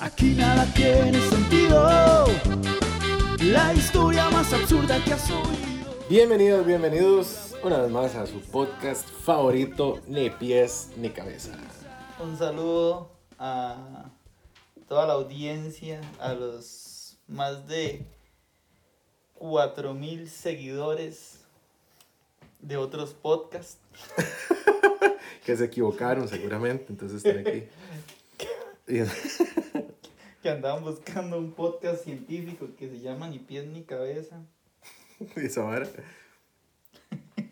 Aquí nada tiene sentido. La historia más absurda que has oído. Bienvenidos, bienvenidos una vez más a su podcast favorito, Ni pies ni cabeza. Un saludo a toda la audiencia, a los más de 4000 seguidores de otros podcasts. Que se equivocaron seguramente, entonces están aquí. Que andaban buscando un podcast científico que se llama Ni pies ni cabeza. y esa vara.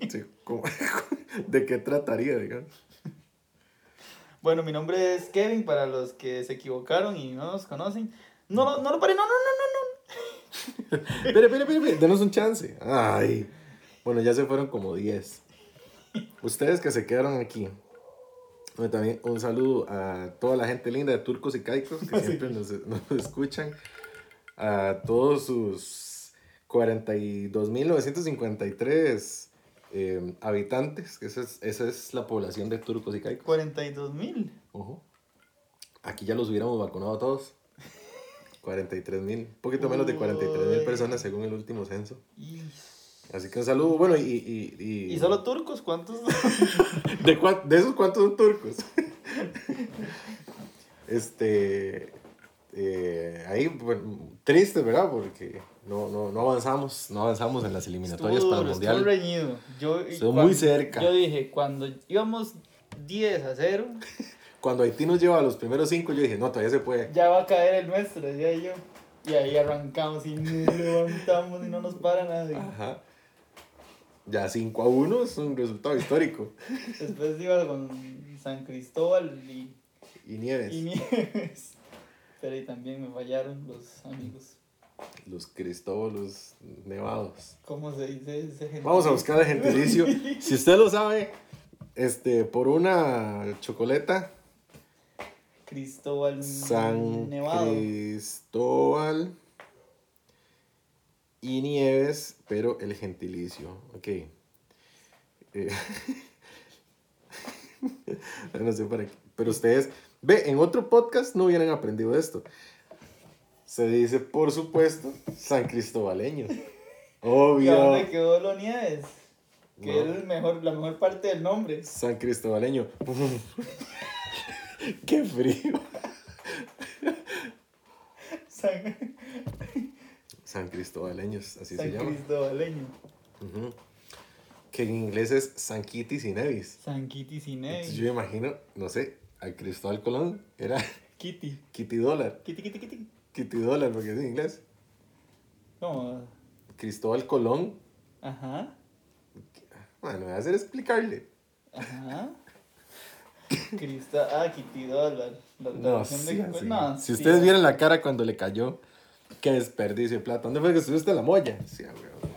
Sí, ¿cómo- ¿De qué trataría, digamos? Bueno, mi nombre es Kevin para los que se equivocaron y no nos conocen. No, no no, no, no, no, no. Espere, espere, espere, espere, denos un chance. Ay. Bueno, ya se fueron como 10. Ustedes que se quedaron aquí. Bueno, también un saludo a toda la gente linda de Turcos y Caicos que siempre nos, nos escuchan. A todos sus 42.953 eh, habitantes, que esa es, esa es la población de Turcos y Caicos. 42 mil. Ojo. Aquí ya los hubiéramos vacunado a todos. 43 mil, un poquito menos de 43 mil Uy. personas según el último censo. Y, Así que un saludo, bueno, y... ¿Y, y, y solo turcos, ¿cuántos? ¿De, cuán- de esos cuántos son turcos? este... eh, ahí, bueno, triste, ¿verdad? Porque no, no, no avanzamos, no avanzamos en las eliminatorias Estuvo para el duro, estuvo Mundial. reñido. Yo, Estuvo cuan- muy cerca. Yo dije, cuando íbamos 10 a 0, Cuando Haití nos lleva a los primeros cinco, yo dije, no, todavía se puede. ya va a caer el nuestro, decía yo. Y ahí arrancamos y nos levantamos y no nos para nadie. Ajá. Ya 5 a 1 es un resultado histórico. Después iba con San Cristóbal y, Y Nieves. y Nieves. Pero ahí también me fallaron los amigos. Los cristóbalos nevados. ¿Cómo se dice ese gente? Vamos a buscar el gentilicio. Si usted lo sabe, este, por una chocoleta, Cristóbal San Nevado. Cristóbal y Nieves, pero el gentilicio. Ok. Eh, no sé para qué. Pero ustedes, ve, en otro podcast no hubieran aprendido esto. Se dice, por supuesto, San Cristóbaleño. ¿Y a dónde Obvio. quedó lo Nieves? Que No. es el mejor, la mejor parte del nombre. San Cristóbaleño. Qué frío. San, San Cristóbaleños, así se San llama. Cristóbaleño. Ujú. Que en inglés es San Kitty y Nevis. San Kitty Entonces Nevis. yo me imagino, no sé, al Cristóbal Colón era Kitty. Kitty Dólar. Kitty, kitty, kitty. Kitty Dólar, porque es en inglés. ¿Cómo? Cristóbal Colón. Ajá. Bueno, voy a hacer explicarle. Ajá. Crista, ah, Kitty Dólar. La No, sí, de- no, si sí. ustedes vieran la cara cuando le cayó, qué desperdicio de plata. ¿Dónde fue que estuviste la molla? Sí, weón.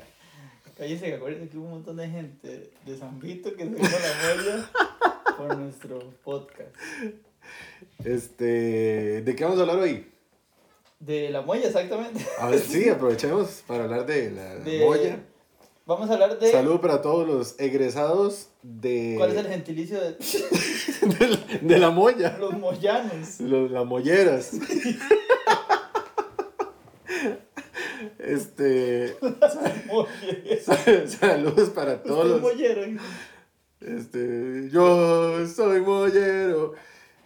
Cállese, que acuérdense que hubo un montón de gente de San Vito que se a la molla por nuestro podcast. Este, ¿de qué vamos a hablar hoy? De la molla, exactamente. A ver, sí, aprovechemos para hablar de la De- molla. Vamos a hablar de. Saludo para todos los egresados de, ¿Cuál es el gentilicio de de, la, de la molla. los moyanos? Los, las molleras. Este. Saludos para todos Usted los. mollero. Este. Yo soy mollero.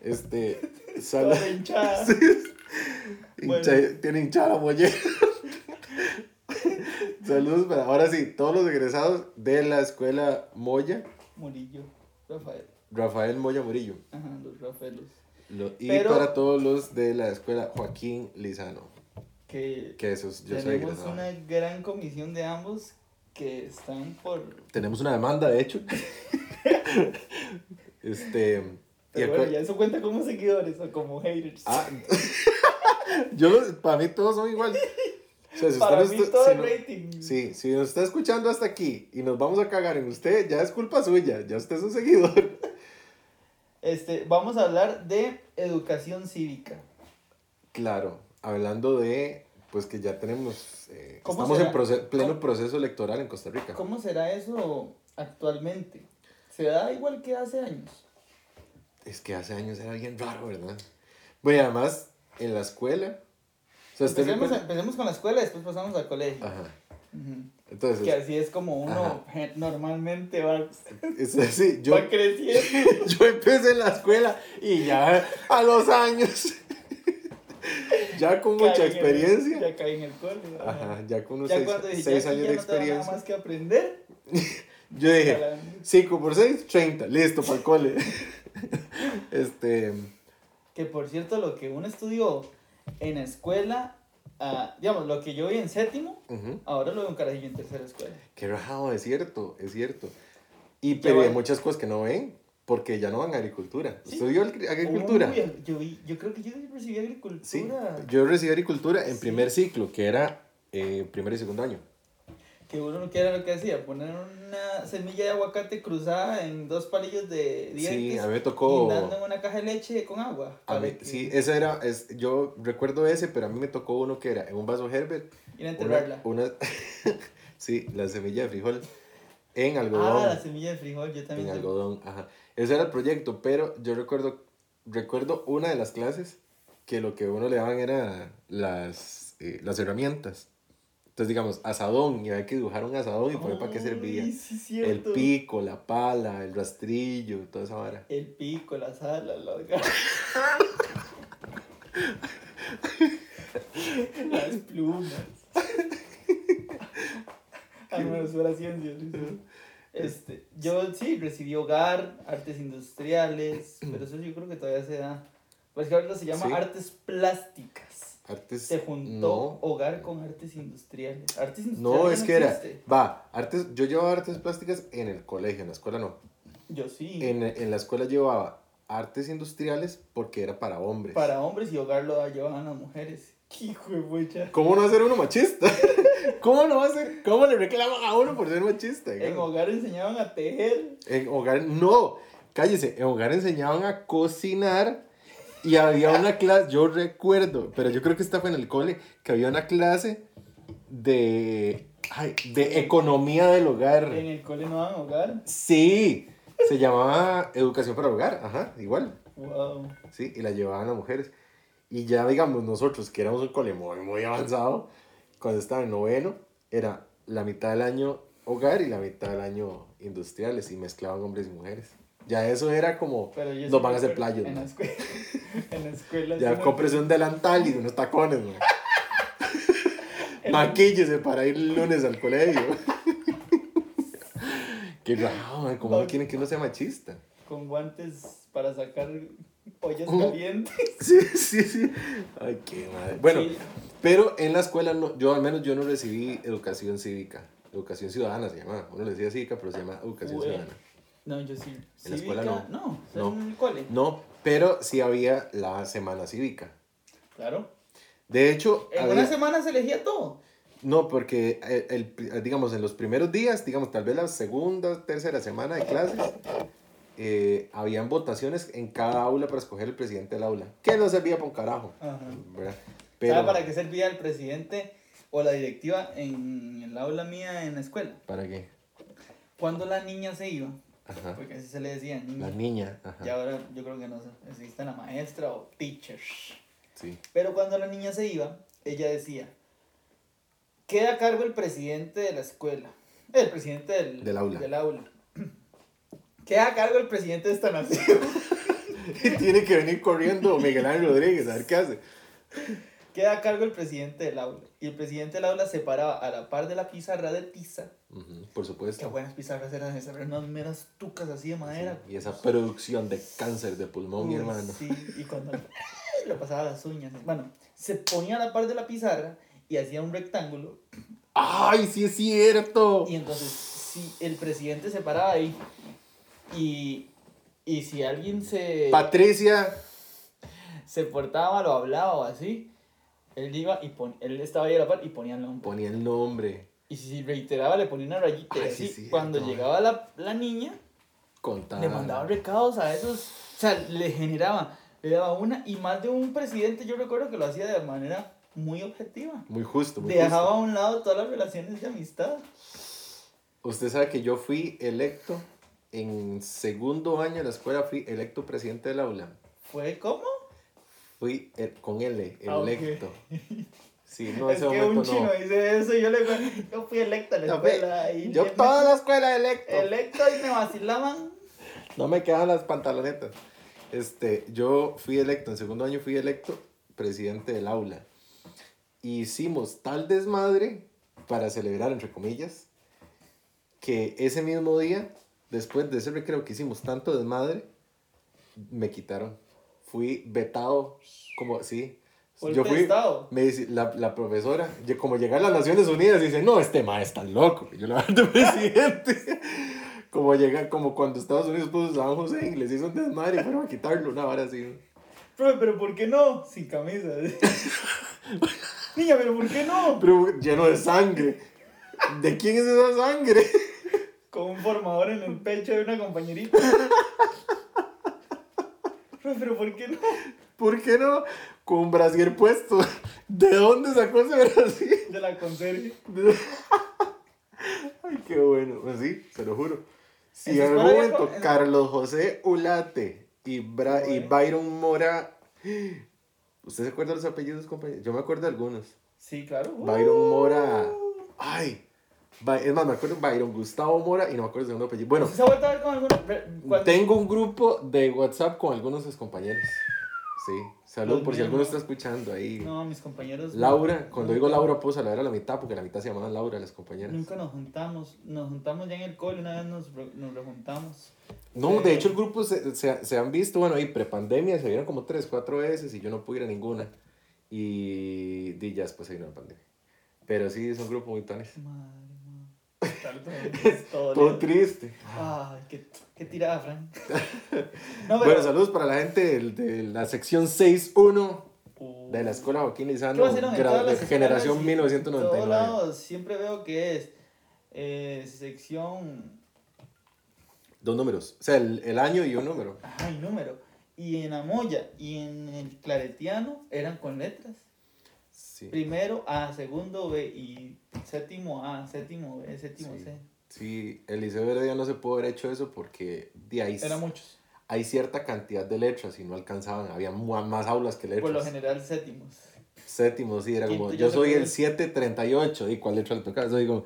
Este. Saludos. hinchada. Bueno. Tiene hinchada la mollera. Saludos para. Ahora sí, todos los egresados de la escuela Moya. Murillo. Rafael. Rafael Moya Murillo. Ajá, los Rafaelos. Lo- y Pero- para todos los de la escuela Joaquín Lizano. Que Que esos, yo tenemos una gran comisión de ambos que están por. Tenemos una demanda, de hecho. este. Pero bueno, ya eso cuenta como seguidores o como haters. Ah, yo para mí todos son igual. O sea, si Para mí está- todo si el no- rating. Sí, si nos está escuchando hasta aquí y nos vamos a cagar en usted, ya es culpa suya, ya usted es un seguidor. Este, vamos a hablar de educación cívica. Claro, hablando de, pues que ya tenemos, eh, ¿Cómo estamos en pleno proceso electoral en Costa Rica. ¿Cómo será eso actualmente? ¿Se da igual que hace años? Es que hace años era bien raro, ¿verdad? Bueno, y además, en la escuela. O sea, usted Empecemos, con la escuela y después pasamos al colegio. Ajá. Entonces, Que así es como uno Ajá. normalmente va, es así, yo, va creciendo. yo empecé en la escuela y ya a los años, ya con mucha Caí el- experiencia. ya caí en el cole. ajá. Ya con unos Ya seis, dije, seis ya años ya de no tengo nada experiencia. más que aprender. Yo dije, Ojalá. 5 por 6, 30, listo para el cole. este, Que por cierto, lo que uno estudió en escuela, ah, digamos, lo que yo vi en séptimo, ujú, ahora lo veo un carajillo en tercera escuela. qué rajado, es cierto, es cierto. Y pero hay muchas cosas que no ven, porque ya no van a agricultura. Sí. ¿Estudió agri- agricultura? Uy, yo, yo creo que yo recibí agricultura. Sí, yo recibí agricultura en Sí. primer ciclo, que era eh, primer y segundo año. Que uno no quiera lo que hacía, poner una semilla de aguacate cruzada en dos palillos de dientes. Sí, a mí me tocó... guindando en una caja de leche con agua. a mí- que- sí, ese era, es, yo recuerdo ese, pero a mí me tocó uno que era en un vaso Herbert. Ir a Una, enterrarla. una, sí, la semilla de frijol en algodón. Ah, la semilla de frijol, yo en también. tengo. algodón, ajá. Ese era el proyecto, pero yo recuerdo, recuerdo una de las clases que lo que uno le daban era las, eh, las herramientas. Entonces, digamos, asadón, y había que dibujar un asadón y poner para qué servía. Sí, El pico, la pala, el rastrillo, toda esa vara. El pico, la sal, la larga. Las plumas. Ah, era ciencia. sí. Este, yo sí recibí hogar, artes industriales, pero eso yo creo que todavía se da. Pues que ahorita se llama Sí. artes plásticas. Artes. Se juntó No, hogar con artes industriales. Artes industriales no es que era. Va, artes, yo llevaba artes plásticas en el colegio, en la escuela no. Yo sí. En, en la escuela llevaba artes industriales porque era para hombres. Para hombres y hogar lo llevaban las mujeres. ¡Qué hijo de! ¿Cómo no va a ser uno machista? ¿Cómo no va a ser? ¿Cómo le reclaman a uno por ser machista? En digamos? hogar enseñaban a tejer. En hogar, no, cállese, en hogar enseñaban a cocinar y había una clase, yo recuerdo, pero yo creo que esta fue en el cole, que había una clase de, ay, de economía del hogar. En el cole no daban hogar. Sí, se llamaba educación para hogar, ajá, igual, Wow. sí, y la llevaban a mujeres. Y ya, digamos, nosotros, que éramos un cole muy, muy avanzado, cuando estaba en noveno, era la mitad del año hogar y la mitad del año industriales, y mezclaban hombres y mujeres. Ya eso era como, nos van a hacer playos, En la escuela. en la escuela. Ya cómprese un delantal y unos tacones, man. Maquíllese para ir el lunes al colegio. Qué raro, ¿cómo no quieren que uno sea machista? Con guantes para sacar ollas Uh. calientes. Sí, sí, sí. Ay, qué madre. Bueno, Sí. pero en la escuela, no, yo al menos yo no recibí educación cívica. Educación ciudadana se llama. Uno le decía cívica, pero se llama educación ciudadana. No, yo sí. En la escuela Cívica, No, No. en el cole. No, pero sí había la semana cívica. Claro. De hecho, En había- una semana se elegía todo. no, porque el, el- digamos, en los primeros días, digamos, tal vez la segunda, tercera semana de clases, eh, habían votaciones en cada aula para escoger el presidente del aula. Que no servía para un carajo. ¿Sabe para qué servía el presidente o la directiva en el aula mía en la escuela? ¿Para qué? Cuando la niña se iba, Ajá. porque así se le decía, niña. La niña, ajá. Y ahora yo creo que no sé, existe la maestra o teacher. Sí. Pero cuando la niña se iba, ella decía, queda a cargo el presidente de la escuela, el presidente del, Del aula. del aula. Queda a cargo el presidente de esta nación. Y tiene que venir corriendo Miguel Ángel Rodríguez a ver qué hace. Queda a cargo el presidente del aula. Y el presidente del aula se paraba a la par de la pizarra de tiza. Por Qué supuesto. buenas pizarras eran esas, eran unas meras tucas así de madera. Y esa producción de cáncer de pulmón, mi Uy, hermano. Sí, y cuando le pasaba las uñas. Bueno, se ponía a la par de la pizarra y hacía un rectángulo. ¡Ay, sí es cierto! Y entonces, si el presidente se paraba ahí y, y si alguien se, Patricia. se portaba mal o hablaba o así, él iba y pon, él estaba ahí a la par y ponía el nombre. Ponía el nombre. Y si reiteraba, le ponía una rayita. y Ay, así, sí, cierto. cuando llegaba la, la niña, Contaba. le mandaba recados a esos. O sea, le generaba, le daba una. Y más de un presidente, yo recuerdo que lo hacía de manera muy objetiva. Muy justo, muy Dejaba a un lado todas las relaciones de amistad. Usted sabe que yo fui electo en segundo año de la escuela, fui electo presidente del aula. ¿Fue como? Fui el- con L, Ah, electo. Sí, no, es ese que momento un chino no. dice eso y yo le yo fui electa a la No, ve, escuela. y Yo me- toda la escuela electo. Electo y me vacilaban. No me quedan las pantalonetas. Este, yo fui electo, en segundo año fui electo presidente del aula. Hicimos tal desmadre para celebrar, entre comillas, que ese mismo día, después de ese recreo que hicimos tanto desmadre, me quitaron. Fui vetado, como, sí. Yo fui, estado. me dice, la, la profesora, yo- como llegué a las Naciones Unidas, dice, no, este ma está loco. Yo lo de presidente. como llega, como cuando Estados Unidos puso San José y les hizo un desmadre y fueron a quitarlo, una vara así. Profe, pero ¿por qué no? Sin camisa. Niña, pero ¿por qué no? Pero lleno de sangre. ¿De quién es esa sangre? Con un formador en el pecho de una compañerita. Profe, pero ¿por qué no? ¿Por qué no? Con un brasier puesto. ¿De dónde sacó ese brasier? De la conserje. Ay, qué bueno. Pues sí, se lo juro. Si En algún momento Carlos José Ulate y, Bra- y. Byron Mora. ¿Usted se acuerda de los apellidos, compañeros? Yo me acuerdo de algunos. Sí, claro. Byron Mora. Ay. Es más, me acuerdo de Byron Gustavo Mora y no me acuerdo el segundo apellido. Bueno, ¿Se ha vuelto a ver con tengo un grupo de WhatsApp con algunos de sus compañeros. Sí. Salud, Los por si alguno no. está escuchando ahí. No, mis compañeros. Laura, cuando digo Laura puedo saludar a la mitad porque la mitad se llamaban Laura, las compañeras. Nunca nos juntamos. Nos juntamos ya en el cole, una vez nos, nos rejuntamos. No, Eh, de hecho el grupo se, se, se han visto, bueno, ahí prepandemia se vieron como tres, cuatro veces y yo no pude ir a ninguna. Y di ya después se vino la pandemia. Pero sí, es un grupo muy tanis. Madre, todo triste. Ay, qué, qué tirada, Fran. No, pero. Bueno, saludos para la gente de, la sección 6.1 Uh, de la Escuela Joaquín ¿Qué Lizano, de generación y En todos 1999. lados siempre veo que es eh, sección. Dos números, o sea, el, el año y un número. Ay, número. Y en Amoya y en el Claretiano eran con letras. Sí. Primero A, segundo B y séptimo A, séptimo B, séptimo Sí. C. Sí, el Liceo Heredia no se pudo haber hecho eso porque de ahí Eran muchos. hay cierta cantidad de letras y no alcanzaban, había más aulas que letras. Por lo general séptimos. Séptimo, sí, era como, yo soy puede. el 738, ¿y cuál letra le toca? Soy como,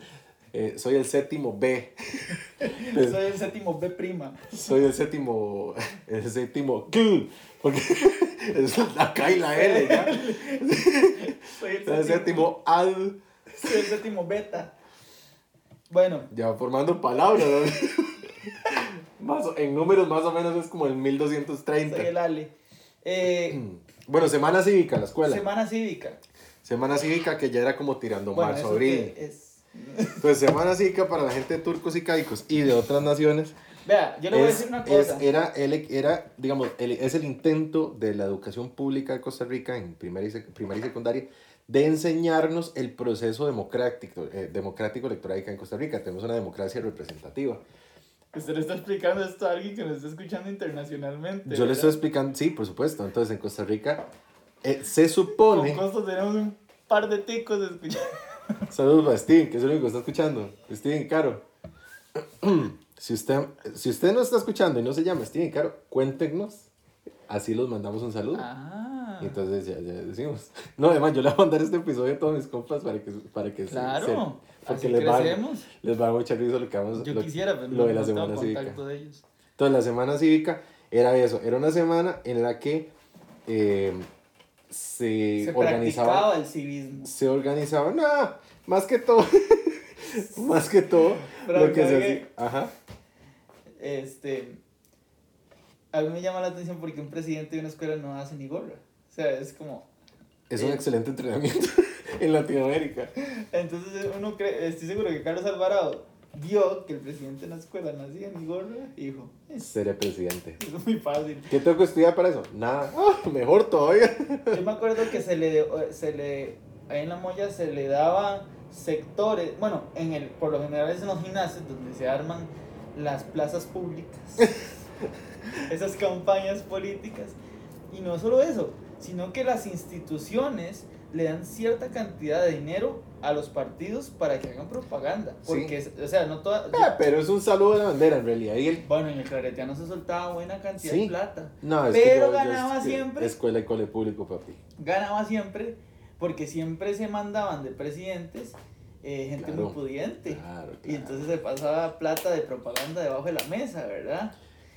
eh, soy el séptimo B, Soy el séptimo B prima. soy el séptimo, el séptimo Q, porque es la K y la L, ¿ya? Soy el El séptimo Al, Soy el séptimo beta. Bueno, ya formando palabras, ¿no? Más en números más o menos es como el 1230. soy el Ale. Eh, Bueno, semana cívica la escuela. semana cívica. Semana cívica que ya era como tirando Bueno, marzo, abril. es. Pues semana cívica para la gente de turcos y caicos y de otras naciones. Vea, yo le voy a es- decir una es- cosa. era, el, era, digamos, el- es el intento de la educación pública de Costa Rica en primaria y, sec- primaria y secundaria de enseñarnos el proceso democrático, eh, democrático electoral acá en Costa Rica. Tenemos una democracia representativa. Usted le está explicando esto a alguien que nos está escuchando internacionalmente. Yo le estoy explicando, sí, por supuesto. Entonces en Costa Rica eh, se Con supone... costo tenemos un par de ticos escuchando. Saludos a Steven, que es el único que está escuchando. Steven Caro. si, usted, si usted no está escuchando y no se llama Steven Caro, cuéntenos. Así los mandamos un saludo. Ah. Y entonces ya, ya decimos. No, además, yo le voy a mandar este episodio a todos mis compas para que, para que se- Claro. se- porque así les va, crecemos. les va a mucha risa lo que vamos Yo lo, quisiera, pero lo no, de la no semana cívica. de ellos. Entonces, la semana cívica era eso. Era una semana en la que eh, se, Se organizaba el civismo. se organizaban, nada, más que todo, más que todo, Pero lo que se hacía, ajá, Este. A mí me llama la atención porque un presidente de una escuela no hace ni gorra. O sea, es como. es un Eh. excelente entrenamiento en Latinoamérica. Entonces uno cree, estoy seguro que Carlos Alvarado vio que el presidente de la escuela no hacía ni gorra y dijo, Seré presidente. es muy fácil. ¿Qué tengo que estudiar para eso? Nada, Ah, mejor todavía. Yo me acuerdo que se le, se le, ahí en la Moya se le daba sectores, bueno, en el, por lo general es en los gimnasios donde se arman las plazas públicas, esas campañas políticas. Y no solo eso, sino que las instituciones le dan cierta cantidad de dinero a los partidos para que hagan propaganda. Sí. Porque, es- o sea, no toda... Ah, pero es un saludo de la bandera en realidad. Y el... Bueno, en el Claretiano se soltaba buena cantidad Sí. de plata. No, es Pero que ganaba es que siempre. Escuela y cole público, papi. Ganaba siempre porque siempre se mandaban de presidentes eh, gente Claro. muy pudiente. Claro, Y claro. entonces se pasaba plata de propaganda debajo de la mesa, ¿verdad?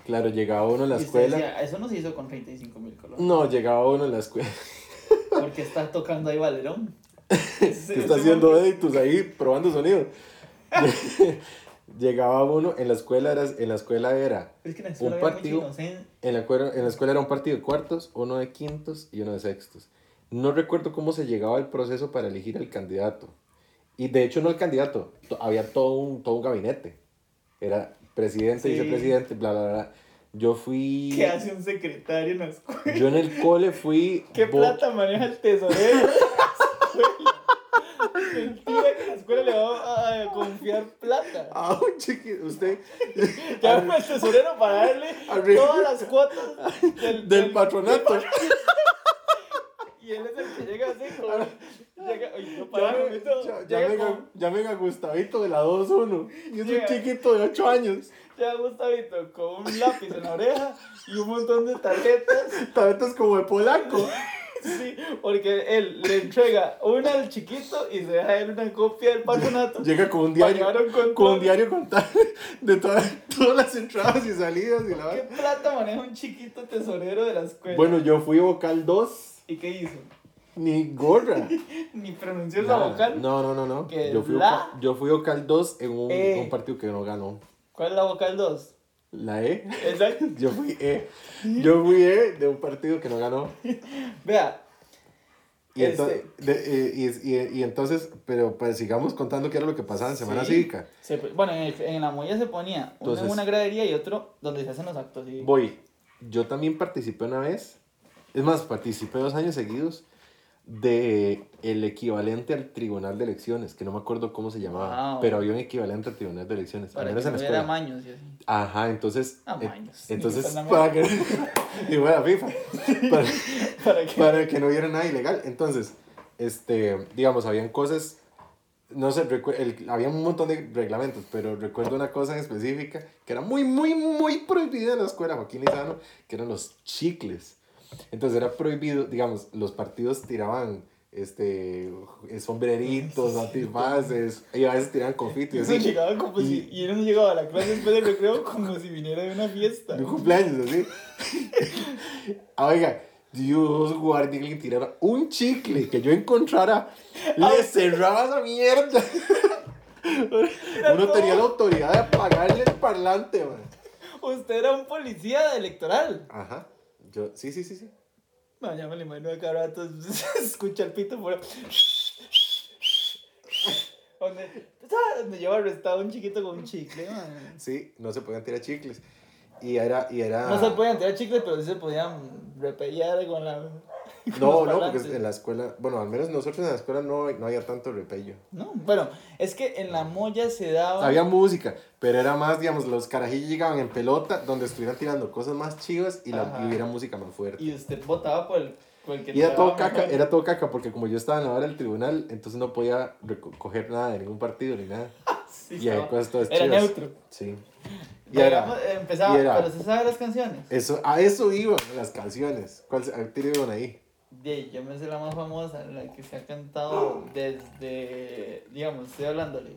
Claro, llegaba uno a la escuela. decía, eso no se hizo con 35 mil colones. No, llegaba uno a la escuela. Porque está tocando ahí Valerón. que está haciendo editos ahí, probando sonido. llegaba uno, en la escuela era, en la escuela era, Es que en la escuela un partido- en la, escuela, en la escuela era un partido de cuartos, uno de quintos y uno de sextos. No recuerdo cómo se llegaba el proceso para elegir el candidato. Y de hecho no el candidato, to- había todo un, todo un gabinete. Era presidente, Sí. vicepresidente, bla, bla, bla. Yo fui... ¿Qué hace un secretario en la escuela? Yo en el cole fui... ¿Qué plata maneja el tesorero? Mentira que la escuela le va a confiar plata. Ah, un chiqui, usted... Llama al tesorero para darle todas las cuotas del, del patronato. Y él es el que llega así como. Llega, oye, no Ya, me- todo. ya- Gustavito de la 2-1. Y es un chiquito de 8 años. Llega Gustavito con un lápiz en la oreja y un montón de tarjetas. Talentos como de polaco. Sí, porque él le entrega una al chiquito y se deja él una copia del patronato. Llega con un diario. un. Con un diario contable de todas, todas las entradas y salidas. Y la ¿Qué plata maneja un chiquito tesorero de la escuela? Bueno, yo fui vocal 2. ¿Y qué hizo? Ni gorra. Ni pronunció la vocal. No, no, no, no. ¿Que Yo fui, la? vocal, yo fui vocal 2 en un, Eh. un partido que no ganó. ¿Cuál es la vocal 2? La E. Exacto. Yo fui E. Yo fui E de un partido que no ganó. Vea, Y, Este- ento- de- eh, y, y- y entonces, pero pues sigamos contando qué era lo que pasaba en Semana Sí. Cívica. se- bueno, en, el- en la molla se ponía uno Entonces- en una gradería y otro donde se hacen los actos. Voy. Yo también participé una vez, es más, participé dos años seguidos de el equivalente al Tribunal de Elecciones, que no me acuerdo cómo se llamaba, Wow. pero había un equivalente al Tribunal de Elecciones, al Para que menos no en la escuela. maños y así. Ajá, entonces, Ah, maños. entonces que para que y fuera FIFA, para, ¿Para para que no hubiera nada ilegal. Entonces, este, digamos, habían cosas, no sé, recu- el- había un montón de reglamentos, pero recuerdo una cosa en específica que era muy, muy, muy prohibida en la escuela Joaquín Lizano, que eran los chicles. Entonces era prohibido, digamos, los partidos tiraban este sombreritos, antifaces, y a veces tiraban confeti, Uno así, como y- si, y uno llegaba a la clase después del recreo como si viniera de una fiesta. de cumpleaños, así. Ah, Oiga, Dios guarde que tirara un chicle que yo encontrara, le cerraba esa mierda. Uno tenía la autoridad de apagarle el parlante, man. Usted era un policía electoral. Ajá. Yo, sí, sí, sí, sí. No, ya me lo imagino acá rato. Escucha el pito por. Donde. Donde lleva arrestado un chiquito con un chicle, man. Sí, no se podían tirar chicles. Y era, y era... No se podían tirar chicles, pero sí se podían repellar con la. No, no, porque en la escuela, bueno, al menos nosotros en la escuela no, no había tanto repello. No, bueno, es que en la molla se daba. Había música, pero era más, digamos, los carajillos llegaban en pelota donde estuvieran tirando cosas más chivas y, la, y hubiera música más fuerte. Y usted votaba por el, por el que Y era todo caca, era todo caca porque como yo estaba en la hora del tribunal, entonces no podía recoger nada de ningún partido ni nada. Sí, y estaba- cosas todas Era chivas. neutro. Sí. Y era, Digamos, eh, empezaba, y era- pero se sabe las canciones. eso, a eso iban las canciones. ¿Cuál qué iban ahí? De, yo me sé la más famosa, la que se ha cantado desde, digamos, estoy hablándole,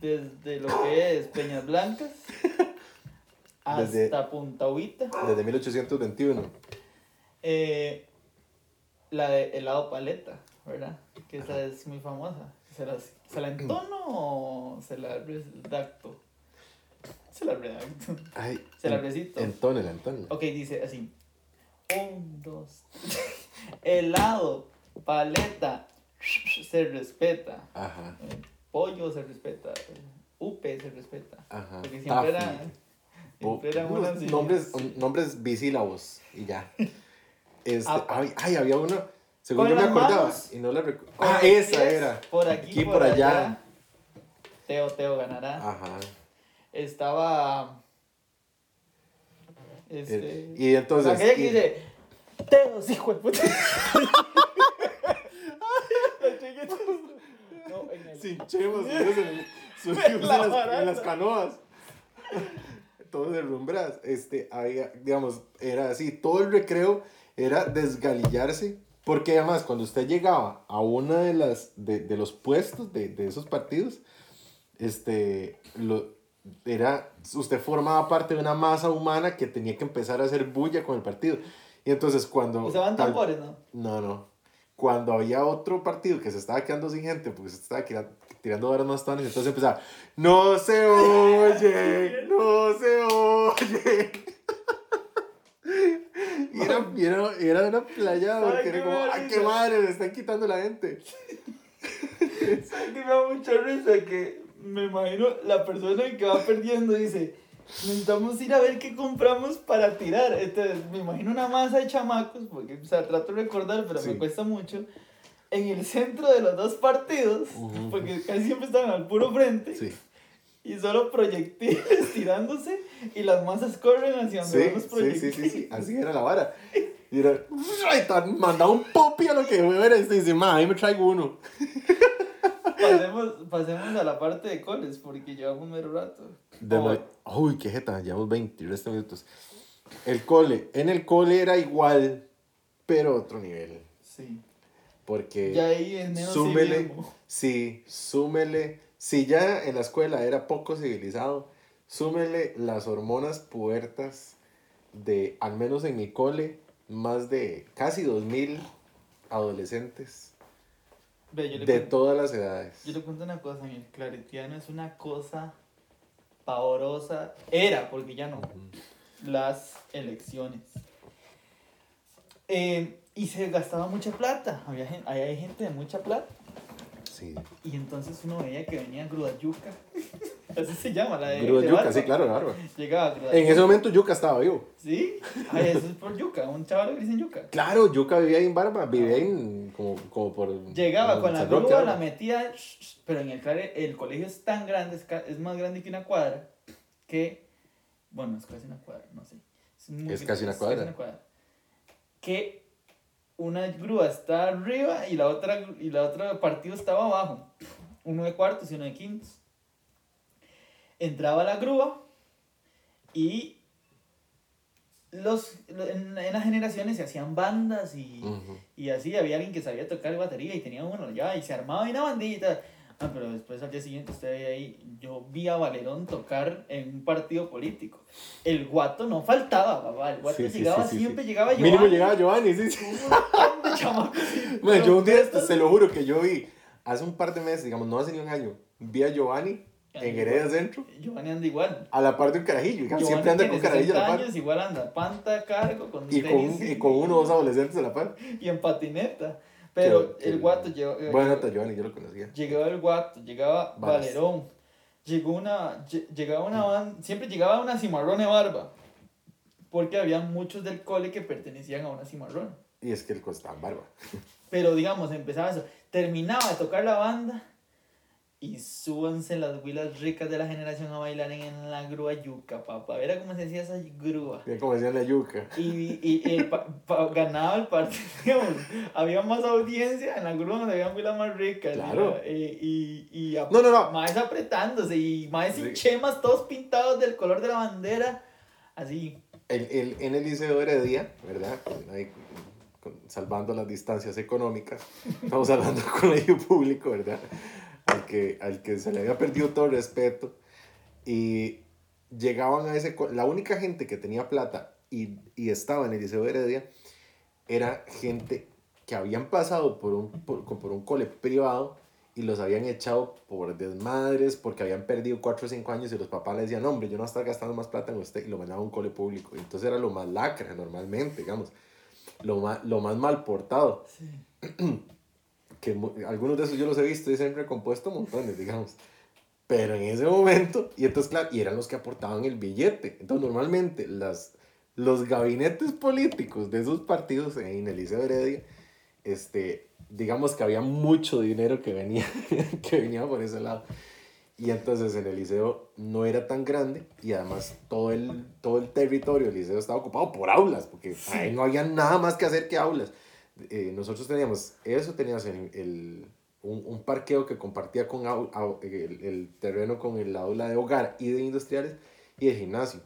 desde lo que es Peñas Blancas hasta Desde- Punta Huita, Desde 1821. eh, la de helado paleta, ¿verdad? Que esa es muy famosa. ¿Se la, ¿Se la entono o se la redacto? Se la redacto. Ay, Se la recito. Entónela, entónela. Ok, dice así. Un, dos. Helado, paleta, se respeta. Ajá, Pollo se respeta. Upe se respeta. ajá. Porque Taffy. siempre era. Siempre eran unos unas. nombres, nombres bisílabos y ya. Este, Ah, ay, ay, había uno, según yo me acordaba, manos, y no la recuerdo. Ah, los esa era. Por aquí, Aquí, por, por allá. allá. Teo, Teo ganará. Ajá. Estaba. Este. Eh, y entonces. aquella que y- dice. Teos, hijo de puta. No, en el- en, el- las, en las canoas. Todos derrumbras. Este, había, digamos, era así. Todo el recreo era desgalillarse. Porque además, cuando usted llegaba a una de las de, de los puestos de, de esos partidos, este, lo, era, usted formaba parte de una masa humana que tenía que empezar a hacer bulla con el partido. Y entonces cuando... Usaban tambores, ¿no? no, no. Cuando había otro partido que se estaba quedando sin gente porque se estaba tira- tirando varas más tones, entonces empezaba, no se oye, no se oye. Y era, era, era una playa Ay, porque era como, ay, qué risa". madre, le están quitando la gente. ¿Sabes que me da mucha risa? Que me imagino la persona que va perdiendo dice, necesitamos ir a ver qué compramos para tirar. Entonces, me imagino una masa de chamacos, porque, o sea, trato de recordar, pero Sí. me cuesta mucho, en el centro de los dos partidos, Ujú. porque casi siempre están al puro frente, Sí, y solo proyectiles tirándose, y las masas corren hacia donde sí, los sí, sí, proyectiles. sí, sí, así era la vara. Y era, mandaba un popi a lo que era y dice, ma, ahí me traigo uno. Pasemos, pasemos a la parte de coles, porque llevamos mero rato. De Oh, la- Uy, qué jeta, llevamos 20, resta minutos. El cole, en el cole era igual, pero otro nivel. Sí. Porque Ya ahí es menos súmele, civismo. sí, súmele, si ya en la escuela era poco civilizado, súmele las hormonas puertas de, al menos en mi cole, más de casi 2000 adolescentes Ve, de cuento- todas las edades. Yo le cuento una cosa, el claretiano es una cosa pavorosa. Era, porque ya no. Las elecciones. Eh, y se gastaba mucha plata. Había, hay gente de mucha plata. Sí. Y entonces uno veía que venía Grúa Yuca. Así se llama, la de. Grúa de yuca, barba. sí, claro, barba. Llegaba Grúa En ese momento Yuca estaba vivo. ¿Sí? Ay, eso es por Yuca. Un chaval que dicen Yuca. Claro, Yuca vivía ahí en Barba, vivía ahí en- como, como por... Llegaba en con la grúa, la metía, pero en el, el colegio es tan grande, es, más grande que una cuadra, que, bueno, es casi una cuadra, no sé. muy Es gr- casi una cuadra. Que una grúa está arriba y la otra, y la otra partido estaba abajo. Uno de cuartos y uno de quintos. Entraba la grúa y los, lo- en, en las generaciones se hacían bandas y... Ujú. Y así había alguien que sabía tocar batería y tenía uno ya y se armaba y una bandita. Ah, pero después al día siguiente usted veía ahí, yo vi a Valerón tocar en un partido político. El guato no faltaba, papá. El guato Sí, llegaba, sí, sí, siempre llegaba Mínimo Giovanni, llegaba Giovanni, sí, sí. Bueno, yo un día, se lo juro que yo vi, hace un par de meses, digamos, no hace ni un año, vi a Giovanni en Heredia Centro, Giovanni anda igual. a la par de un carajillo, Giovanni siempre anda con carajillo a 60 la par. años, igual anda panta, cargo, con Y con, tenis y con uno o dos adolescentes a la par. y en patineta. Pero Qué- qué- el guato llegó... Buena nota, Giovanni, yo lo conocía. Llegaba el guato, llegaba Varas. Valerón, llegó una, lle- llegaba una banda, siempre llegaba una cimarrón de barba, porque había muchos del cole que pertenecían a una cimarrón. Y es que el costaba en barba. Pero digamos, empezaba eso, terminaba de tocar la banda y súbanse las huilas ricas de la generación a bailar en la grúa yuca, papá. Era cómo se decía esa grúa. Mira como decían la yuca. Y, y, y el pa- pa- ganaba el partido, había más audiencia en la grúa donde había huilas más ricas. Claro. Y, y, y, ap- No, no, no. Maes apretándose y maes sin Sí. chemas todos pintados del color de la bandera. Así. El, el, en el Liceo Heredia, ¿verdad? Con- ahí, con- salvando las distancias económicas, estamos hablando del colegio público, ¿verdad? Al que, al que se le había perdido todo el respeto. Y llegaban a ese... La única gente que tenía plata y, y estaba en el Liceo Heredia era gente que habían pasado por un, por, por un cole privado y los habían echado por desmadres porque habían perdido 4 o 5 años y los papás le decían, hombre, yo no estoy gastando más plata en usted y lo mandaban a un cole público. Y entonces era lo más lacra normalmente, digamos, lo más, lo más mal portado. Que algunos de esos yo los he visto y se han recompuesto montones, digamos. Pero en ese momento, y entonces, claro, y eran los que aportaban el billete. Entonces, normalmente, las, los gabinetes políticos de esos partidos en el Liceo Heredia, este, digamos que había mucho dinero que venía, que venía por ese lado. Y entonces en el liceo no era tan grande y además todo el, todo el territorio del liceo estaba ocupado por aulas, porque ahí no había nada más que hacer que aulas. Eh, nosotros teníamos eso, teníamos el, el- un, un parqueo que compartía con au- au- el, el terreno con el aula de hogar y de industriales y el gimnasio.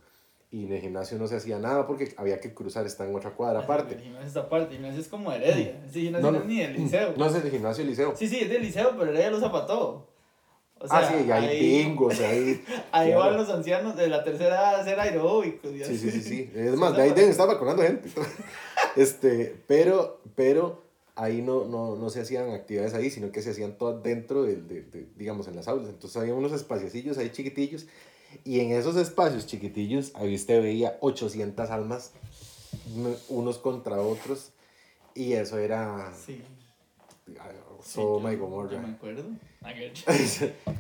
Y en el gimnasio no se hacía nada porque había que cruzar, está en otra cuadra aparte. El gimnasio está aparte, el gimnasio es como Heredia. Ese gimnasio No, no, no. es ni del liceo. No es el gimnasio del liceo. Sí, sí, es del liceo, pero Heredia lo usa para todo. O sea, ah, sí, y hay ahí, bingos, ahí. ahí claro. van los ancianos de la tercera edad a hacer aeróbicos. Sí, sí, sí, sí. Es más, de ahí deben estar vacunando gente. Este, pero, pero ahí no, no, no se hacían actividades ahí, sino que se hacían todas dentro de, de, digamos, en las aulas. Entonces había unos espaciocillos ahí chiquitillos y en esos espacios chiquitillos ahí usted veía 800 almas m- unos contra otros y eso era Sí. Ah, sí, Sodoma y yo- Yo me Gomorra. acuerdo.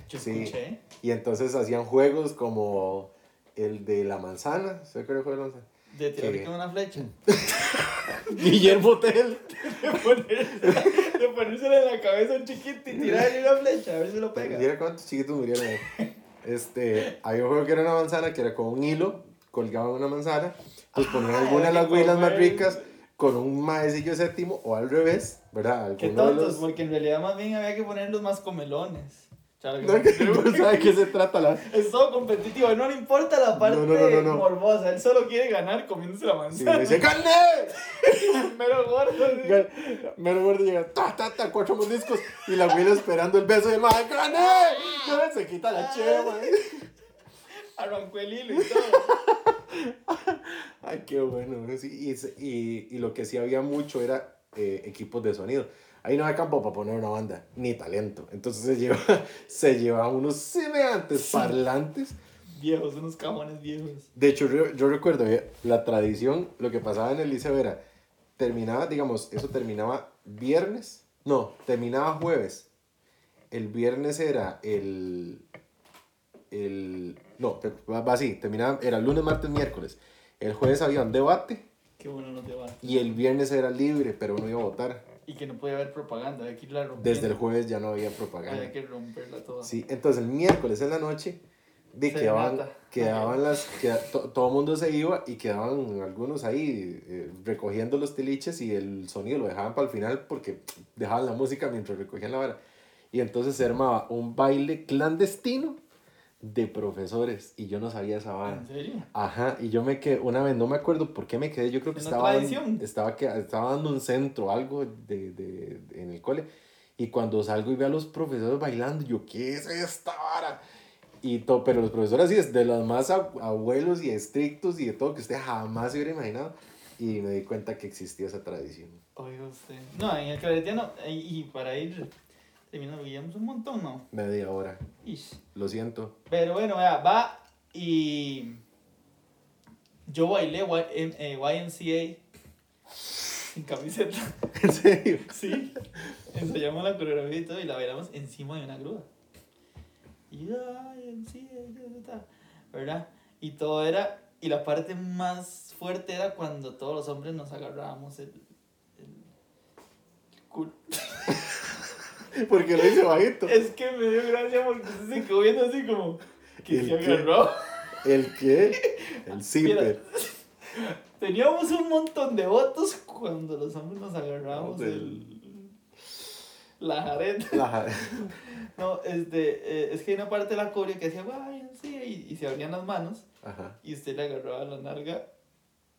Yo Sí. escuché. y entonces hacían juegos como el de la manzana, ¿se acuerda el juego de la manzana? De tirar Sí. con una flecha. Guillermo Tell. De ponérsela, de ponérsela en la cabeza a un chiquito y tirarle una flecha a ver si lo pega. Mira cuántos chiquitos murieron ahí. Este, había un juego que era una manzana, que era con un hilo, colgaban una manzana, pues ponían Ah, alguna de las huilas más ricas con un maecillo séptimo o al revés, ¿verdad? Alguno tontos, los- porque en realidad más bien había que ponerlos más comelones. Chale, No, que no sabe qué se trata la... Es todo competitivo, no le importa la parte No, no, morbosa, él solo quiere ganar comiéndose la Sí, manzana. le dice, ¡Gané! Mero gordo. Ga- Mero gordo llega, ta, ta, ta, cuatro mordiscos, y la huila esperando el beso de más, ¡Gané! Se quita la chema. ¿eh? Arrancó el hilo y todo. Ay, qué bueno. sí, y, y, y lo que sí había mucho era eh, equipos de sonido. Ahí no hay campo para poner una banda, ni talento. Entonces se lleva, se llevaban unos semejantes parlantes. Viejos, unos cajones viejos. De hecho, yo, yo recuerdo eh, la tradición, lo que pasaba en el liceo era, terminaba, digamos, eso terminaba viernes, no, terminaba jueves. El viernes era el, el, no, va, así, terminaba, era lunes, martes, miércoles. El jueves había un debate Qué bueno los debates. y el viernes era libre, pero uno iba a votar. Y que no podía haber propaganda, había que irla rompiendo. Desde el jueves ya no había propaganda. Había que romperla toda. Sí, entonces el miércoles en la noche de Se quedaban, mata. quedaban las, queda- to- todo el mundo se iba y quedaban algunos ahí eh, recogiendo los tiliches y el sonido lo dejaban para el final porque dejaban la música mientras recogían la vara. Y entonces se armaba un baile clandestino de profesores y yo no sabía esa vara. ¿En serio? Ajá, y yo me quedé, una vez, no me acuerdo por qué me quedé, yo creo que ¿Una estaba, estaba, que, estaba dando un centro, algo de, de, de- en el cole, y cuando salgo y veo a los profesores bailando, yo, ¿qué es esta vara? Y to- pero los profesores así, es de los más ab- abuelos y estrictos y de todo que usted jamás se hubiera imaginado, y me di cuenta que existía esa tradición. Oiga usted. No, en el claretiano, y, y para ir terminando, un montón, ¿no? Media hora, Ish. lo siento. Pero bueno, vea, va y yo bailé Y- en- eh, YMCA sin camiseta. ¿En serio? Sí. Ensayamos la coreografía y todo y la bailamos encima de una grúa. Y YMCA, ¿verdad? Y todo era, y la parte más fuerte era cuando todos los hombres nos agarrábamos el, el, el culo. Porque lo hice bajito. Es que me dio gracia porque usted se quedó viendo así como que ¿El se qué? agarró. ¿El qué? El zipper. Teníamos un montón de votos cuando los hombres nos agarrábamos Del- el... la jareta. La- No, este, eh, es que hay una parte de la coreo que decía, vayan, sí, y, y se abrían las manos Ajá. y usted le agarraba la narga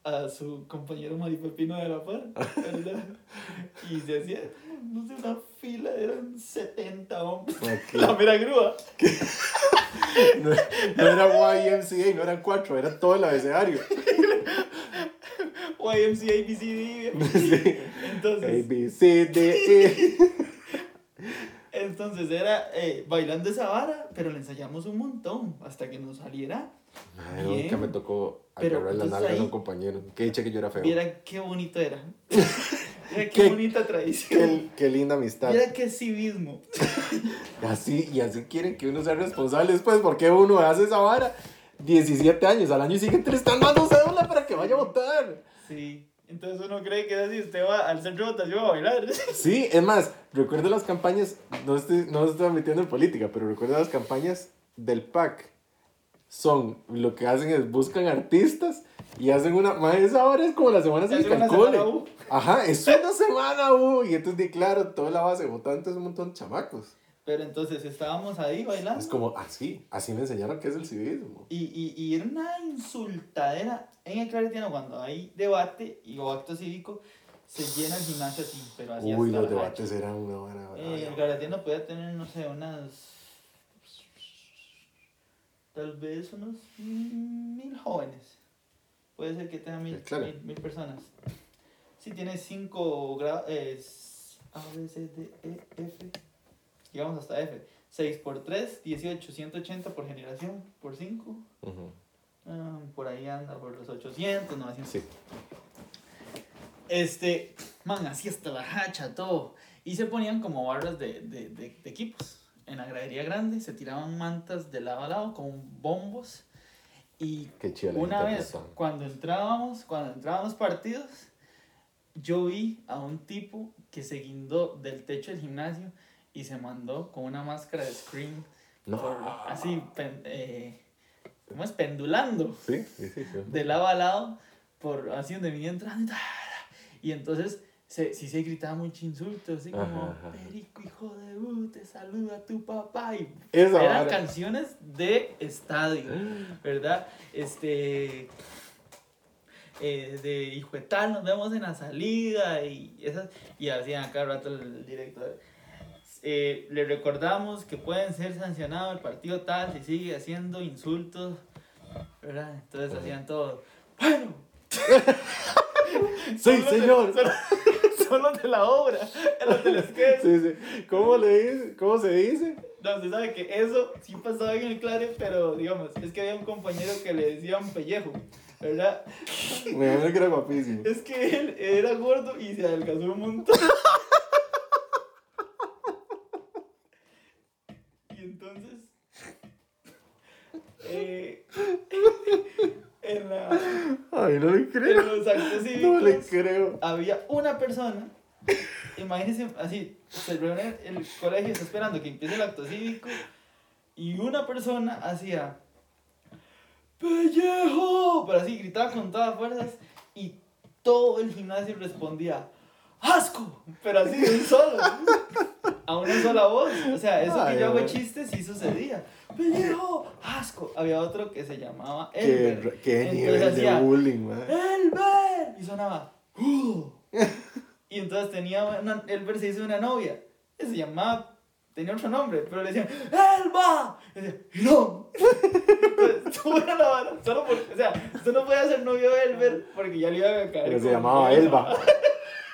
a su compañero Maripepino de la par, ¿verdad? y se hacía, no sé, una fila, eran 70 hombres. La mera grúa. No, no era YMCA, no eran cuatro, era todo el abecedario. YMCA, ABCD. Sí. A, Entonces, B, C, D, E. entonces era eh, bailando esa vara, pero le ensayamos un montón hasta que nos saliera. Ay, nunca me tocó agarrar las entonces, nalgas a un compañero. Qué dicha que yo era feo. Viera qué bonito era. Viera qué, Qué- bonita tradición. Qué, qué linda amistad. Viera qué civismo. Así, y así quieren que uno sea responsable después. porque uno hace esa vara? 17 años, al año siguiente le están dando cédula para que vaya a votar. Sí. Entonces uno cree que así usted va al centro de votación a bailar. Sí, es más, recuerdo las campañas, no estoy, no estoy metiendo en política, pero recuerdo las campañas del pack son, lo que hacen es buscan artistas y hacen una, más esa hora es como la semana una calcule. U. Ajá, es una semana, uh, y entonces, di, claro, toda la base votante es un montón de chamacos. Pero entonces estábamos ahí bailando. Es como, así, así me enseñaron qué es el civismo. Y, y, y era una insultadera en el claretiano cuando hay debate y o acto cívico, se llena el gimnasio así, pero así Uy, hasta los debates eran una hacha. Eh, el claretiano podía tener, no sé, unas. Tal vez unos mil jóvenes. Puede ser que tenga mil, Eh, claro. mil, mil personas. Si tiene cinco grados. A, B, C, D, E, F. Llegamos hasta F. 6 por 3, 18, 180 por generación, por 5. Ujú, Ah, por ahí anda por los 800, 900. Sí. Este, man, así hasta la hacha, todo. Y se ponían como barras de, de, de, de equipos. En la gradería grande se tiraban mantas de lado a lado con bombos. Y una vez, cuando entrábamos, cuando entraban los partidos, yo vi a un tipo que se guindó del techo del gimnasio y se mandó con una máscara de Scream. No. por- así, pen- eh, ¿cómo es? Pendulando Sí, sí, sí. de lado a lado, por así donde venía entrando y entonces se, sí se gritaba mucho insulto, así como, Ajá, ajá. Perico, hijo de U, te saluda tu papá, y Esa eran canciones de estadio, ¿verdad? Este, eh, de hijo de tal, nos vemos en la salida, y esas, y hacían cada rato el director. Eh, le recordamos que pueden ser sancionados el partido tal si sigue haciendo insultos, ¿verdad? Entonces hacían todo. Bueno, Sí, son los de- señor. son- son los de la obra, los del sketch. Sí, sí. ¿Cómo le dice? ¿Cómo se dice? No, se sabe que eso sí pasaba en el clare, pero digamos, es que había un compañero que le decían pellejo, ¿verdad? Me imagino que era guapísimo. Es que él era gordo y se adelgazó un montón. Y entonces, eh, en, la, Ay, no le en los actos No le cívicos creo. había una persona, imagínense así, se reúne el colegio, está esperando que empiece el acto cívico, y una persona hacía ¡Pellejo! Pero así gritaba con todas fuerzas, y todo el gimnasio respondía ¡Asco! Pero así de un solo, a una sola voz. O sea, eso Ay, que yo hago chistes sí sucedía. ¡Pellejo! ¡Asco! Había otro que se llamaba Elber. qué nivel de hacía, bullying, man. ¡Elber! Y sonaba. "Uh". Y entonces tenía una, Elber se hizo una novia. que se llamaba. Tenía otro nombre, pero le decían ¡Elba! Y decía ¡No! Entonces, vara, Solo porque, o sea, usted no podía ser novio de Elber porque ya le iba a caer. Pero se llamaba Elba.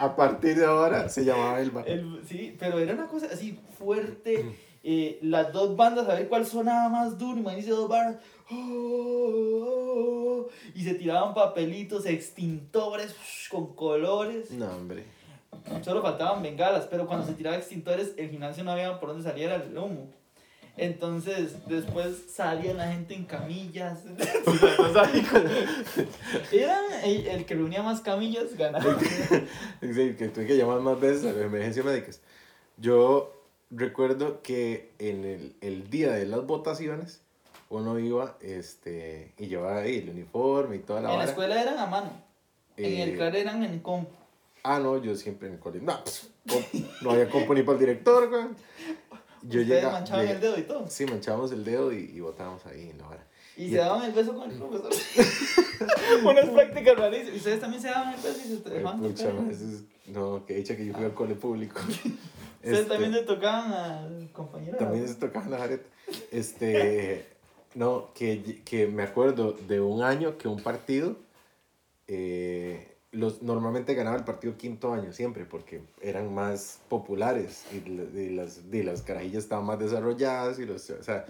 A partir de ahora se llamaba Elba. El- sí, pero era una cosa así fuerte. eh, las dos bandas, a ver cuál sonaba más duro. Imagínense dos barras. oh, y se tiraban papelitos, extintores con colores. No, hombre. Solo faltaban bengalas, pero cuando se tiraban extintores, el gimnasio no había por dónde saliera el humo. Entonces, después salía la gente en camillas. Era el, el que reunía más camillas, ganaba. Sí, que tuve que llamar más veces a las emergencias médicas. Yo recuerdo que en el, el día de las votaciones, uno iba este, y llevaba ahí el uniforme y toda la En la vara. escuela eran a mano. En Eh, el CLAR eran en compu. Ah, no, yo siempre en el colegio. No, comp- no había compu ni para el director, güey. Yo Ustedes manchaban el dedo y todo. Sí, manchábamos el dedo y, y botábamos ahí en la vara. Y Y se daban el beso con el profesor. Unas prácticas rarísimas. Ustedes también se daban el beso y se Ay, dejaban pucha, es- no, que dicha que yo fui al cole público. Ustedes Este, también le tocaban al compañero. También se tocaba la jareta. Este, no, que, que me acuerdo de un año que un partido, eh, los, normalmente ganaba el partido quinto año, siempre, porque eran más populares y, y las, y las carajillas estaban más desarrolladas y los, o sea,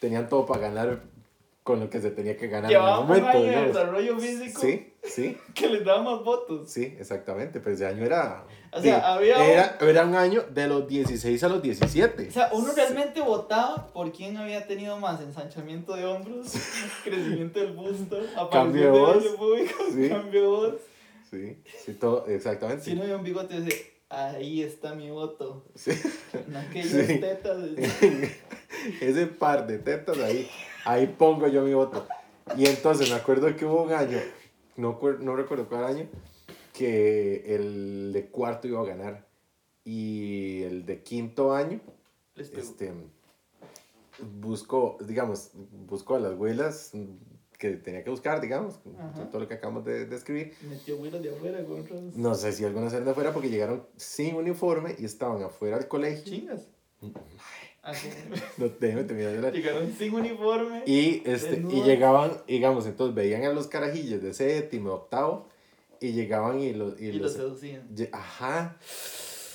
tenían todo para ganar con lo que se tenía que ganar Llevaban en un el momento. año de desarrollo físico Sí, sí, que les daba más votos. sí, exactamente, pero ese año era... O sea, sí, había un- Era, era un año de los 16 a los 17. O sea, uno realmente votaba por quién había tenido más ensanchamiento de hombros, crecimiento del busto, Cambio de voz. público, Sí. cambio de voz. Sí, sí, todo, exactamente. Si uno veía un bigote, dice, ahí está mi voto. Sí. En aquellas Sí. tetas. de- ese par de tetas ahí, ahí pongo yo mi voto. Y entonces me acuerdo que hubo un año, no, no recuerdo cuál año, que el de cuarto iba a ganar. Y el de quinto año, este, buscó, digamos, buscó a las abuelas que tenía que buscar, digamos, Ajá. todo lo que acabamos de describir. Metió güeros de afuera otros No sé si algunas eran de afuera porque llegaron sin uniforme y estaban afuera del colegio. chingas. Así. No déjeme terminar de hablar. Llegaron sin uniforme. Y, este, y llegaban, digamos, entonces veían a los carajillos de séptimo, octavo, y llegaban y los... Y y los los seducían. ajá.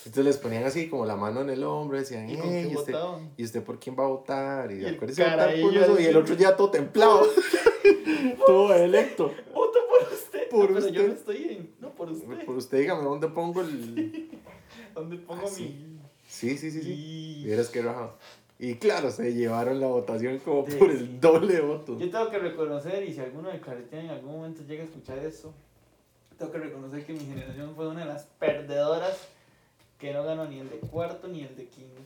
Entonces les ponían así como la mano en el hombro, decían, ¿Y con "Ey, qué ¿y usted? ¿y usted por quién va a votar? Y, Y el votar por eso", y el otro ya todo templado, todo electo. Voto por usted. Por No, pero yo usted. no estoy en. No, por usted. Por usted, dígame, ¿dónde pongo el...? ¿Dónde pongo Ah, mi.? Sí, sí, sí, sí. Y- Vieras que rajado. Y claro, se llevaron la votación como Sí, por sí. el doble de votos. Yo tengo que reconocer, y si alguno de Carretera en algún momento llega a escuchar eso, tengo que reconocer que mi generación fue una de las perdedoras que no ganó ni el de cuarto ni el de quinto.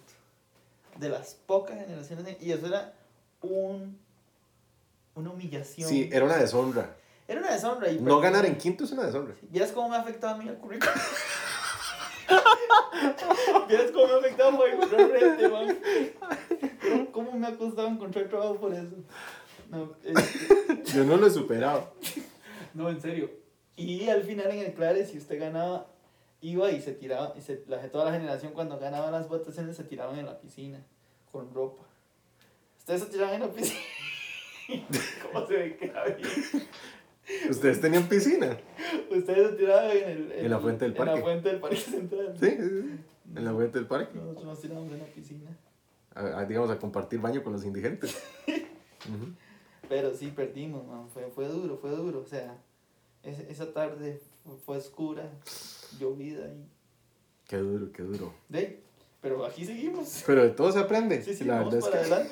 De las pocas generaciones, y eso era un, una humillación. Sí, era una deshonra. Era una deshonra. Y No perdí- ganar en quinto es una deshonra. ¿Vieras cómo me ha afectado a mí el currículum? ¿Vieras cómo me ha afectado por realmente, man? ¿Cómo me ha costado encontrar trabajo por eso? No, este, Yo no lo he superado. no, en serio. Y al final en el Clare, si usted ganaba, iba y se tiraba, y se, la, toda la generación cuando ganaban las votaciones se tiraban en la piscina, con ropa. Ustedes se tiraban en la piscina. ¿Cómo se ve que? ¿Ustedes tenían piscina? Ustedes se tiraban en, el, En la fuente del En parque. la fuente del parque central. Sí, sí, sí. En la vuelta del parque. Nosotros nos tiramos en la piscina. A- a, digamos, a compartir baño con los indigentes. Pero sí perdimos, man. Fue, fue duro, fue duro. O sea, ese- esa tarde fue, oscura, llovida y. Qué duro, qué duro. De pero aquí seguimos. Pero de todo se aprende. Sí, sí, la vamos es para que... adelante.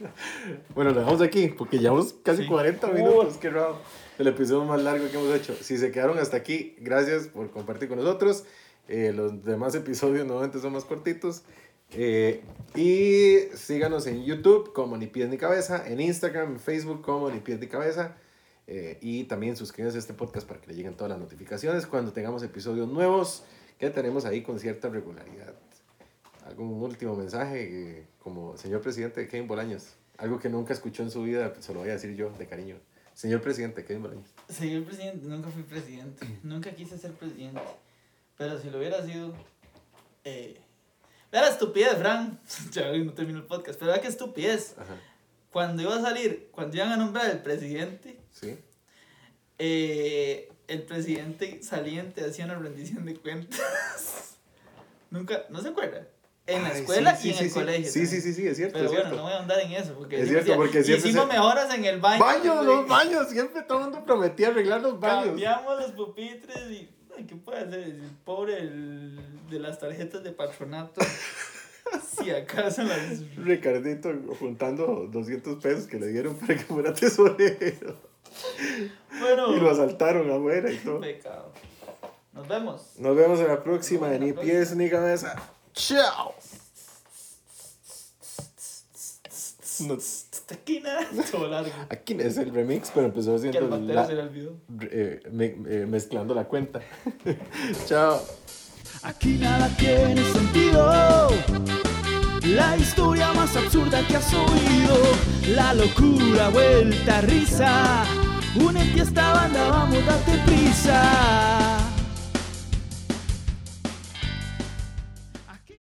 Bueno, lo dejamos aquí porque llevamos casi Sí. 40 minutos. Qué raro. El episodio más largo que hemos hecho. Si se quedaron hasta aquí, gracias por compartir con nosotros. Eh, los demás episodios nuevamente son más cortitos. Eh, y síganos en YouTube como Ni Pies Ni Cabeza, en Instagram, en Facebook como Ni Pies Ni Cabeza. Eh, y también suscríbanse a este podcast para que le lleguen todas las notificaciones cuando tengamos episodios nuevos que tenemos ahí con cierta regularidad. ¿Algún último mensaje eh, como señor presidente de Kevin Bolaños? Algo que nunca escuchó en su vida, se lo voy a decir yo de cariño. Señor presidente Kevin Bolaños. Señor presidente, nunca fui presidente. Nunca quise ser presidente. Pero si lo hubiera sido. Eh, la estupidez, Fran. ya no termino el podcast. Pero vea qué estupidez. Ajá. Cuando iba a salir, cuando iban a nombrar al presidente, ¿Sí? eh, el presidente saliente hacía una rendición de cuentas. Nunca, ¿no se acuerda? En la Ay, escuela sí, y sí, en el sí, colegio. Sí, sí, sí, sí, es cierto. Pero es bueno, cierto. no voy a andar en eso. Porque Es cierto, decía, porque siempre Hicimos se- mejoras en el baño. Baños, los baños. Siempre todo el mundo prometía arreglar los baños. Cambiamos los pupitres y. ay, ¿Qué puede hacer? El pobre el, de las tarjetas de patronato. si acaso las. Ricardito juntando 200 pesos que le dieron para que fuera tesorero. Bueno. Y lo asaltaron afuera y todo. Pecado. Nos vemos. Nos vemos en la próxima de Ni Pies Ni Cabeza. Chao. No, Esta esquina. Todo largo. aquí es el remix, pero empezó Que el la- se le olvidó. eh, me- eh, mezclando la cuenta. Chao. Aquí nada tiene sentido. La historia más absurda que has oído. La locura vuelta a risa. Únete a esta banda, vamos, date prisa.